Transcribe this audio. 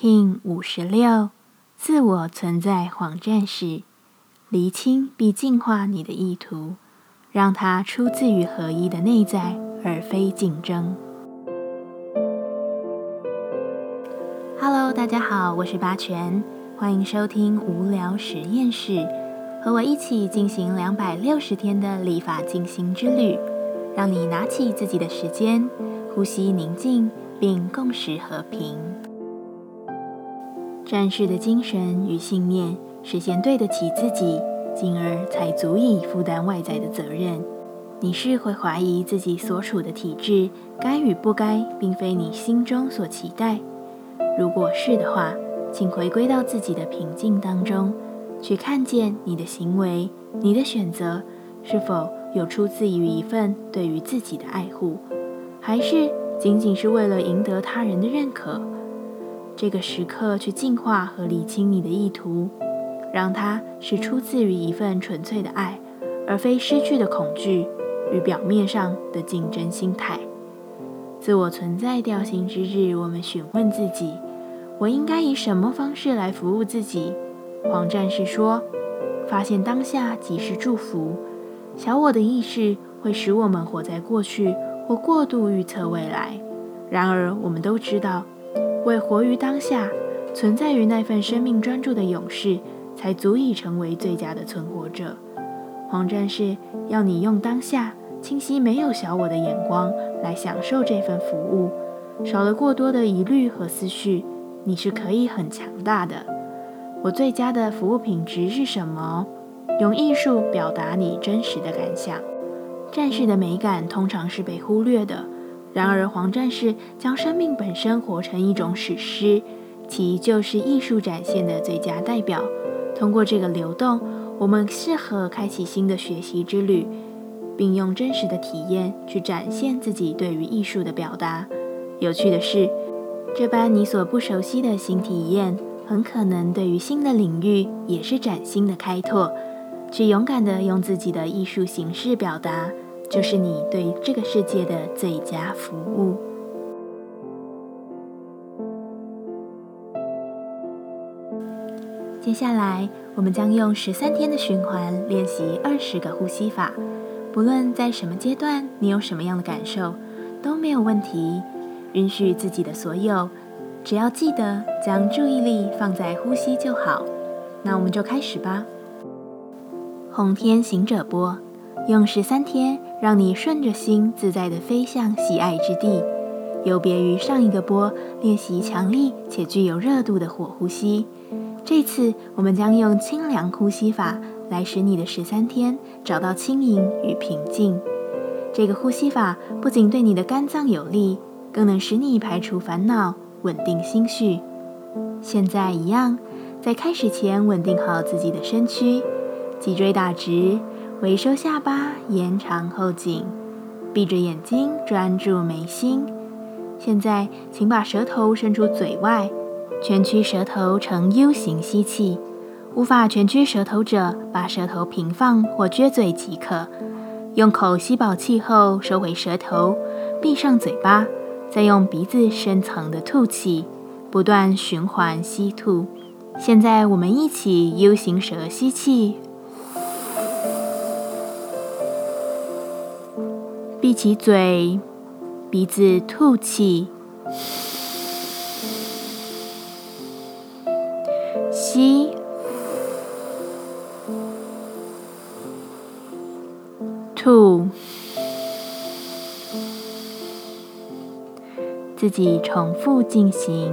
King 五十六，自我存在谎战士，厘清并净化你的意图，让它出自于合一的内在，而非竞争。Hello，大家好，我是八全，欢迎收听无聊实验室，和我一起进行两百六十天的立法进行之旅，让你拿起自己的时间，呼吸宁静，并共识和平。战士的精神与信念，实现对得起自己，进而才足以负担外在的责任。你是会怀疑自己所处的体制该与不该，并非你心中所期待。如果是的话，请回归到自己的平静当中，去看见你的行为、你的选择是否有出自于一份对于自己的爱护，还是仅仅是为了赢得他人的认可。这个时刻去净化和理清你的意图，让它是出自于一份纯粹的爱，而非失去的恐惧与表面上的竞争心态。自我存在调性之日，我们询问自己：我应该以什么方式来服务自己？黄战士说：“发现当下即是祝福。小我的意识会使我们活在过去或过度预测未来。然而，我们都知道。”为活于当下，存在于那份生命专注的勇士，才足以成为最佳的存活者。黄战士要你用当下清晰、没有小我的眼光来享受这份服务，少了过多的疑虑和思绪，你是可以很强大的。我最佳的服务品质是什么？用艺术表达你真实的感想。战士的美感通常是被忽略的。然而，黄战士将生命本身活成一种史诗，其就是艺术展现的最佳代表。通过这个流动，我们适合开启新的学习之旅，并用真实的体验去展现自己对于艺术的表达。有趣的是，这般你所不熟悉的新体验，很可能对于新的领域也是崭新的开拓。去勇敢地用自己的艺术形式表达。就是你对这个世界的最佳服务。接下来，我们将用十三天的循环练习二十个呼吸法。不论在什么阶段，你有什么样的感受，都没有问题。允许自己的所有，只要记得将注意力放在呼吸就好。那我们就开始吧。红天行者波，用十三天。让你顺着心自在地飞向喜爱之地，有别于上一个波练习强力且具有热度的火呼吸。这次我们将用清凉呼吸法来使你的十三天找到轻盈与平静。这个呼吸法不仅对你的肝脏有利，更能使你排除烦恼，稳定心绪。现在一样，在开始前稳定好自己的身躯，脊椎打直。回收下巴，延长后颈，闭着眼睛专注眉心。现在，请把舌头伸出嘴外，蜷曲舌头呈 U 型吸气。无法蜷曲舌头者，把舌头平放或撅嘴即可。用口吸饱气后，收回舌头，闭上嘴巴，再用鼻子深层的吐气，不断循环吸吐。现在，我们一起 U 型舌吸气。闭起嘴，鼻子吐气，吸，吐，自己重复进行。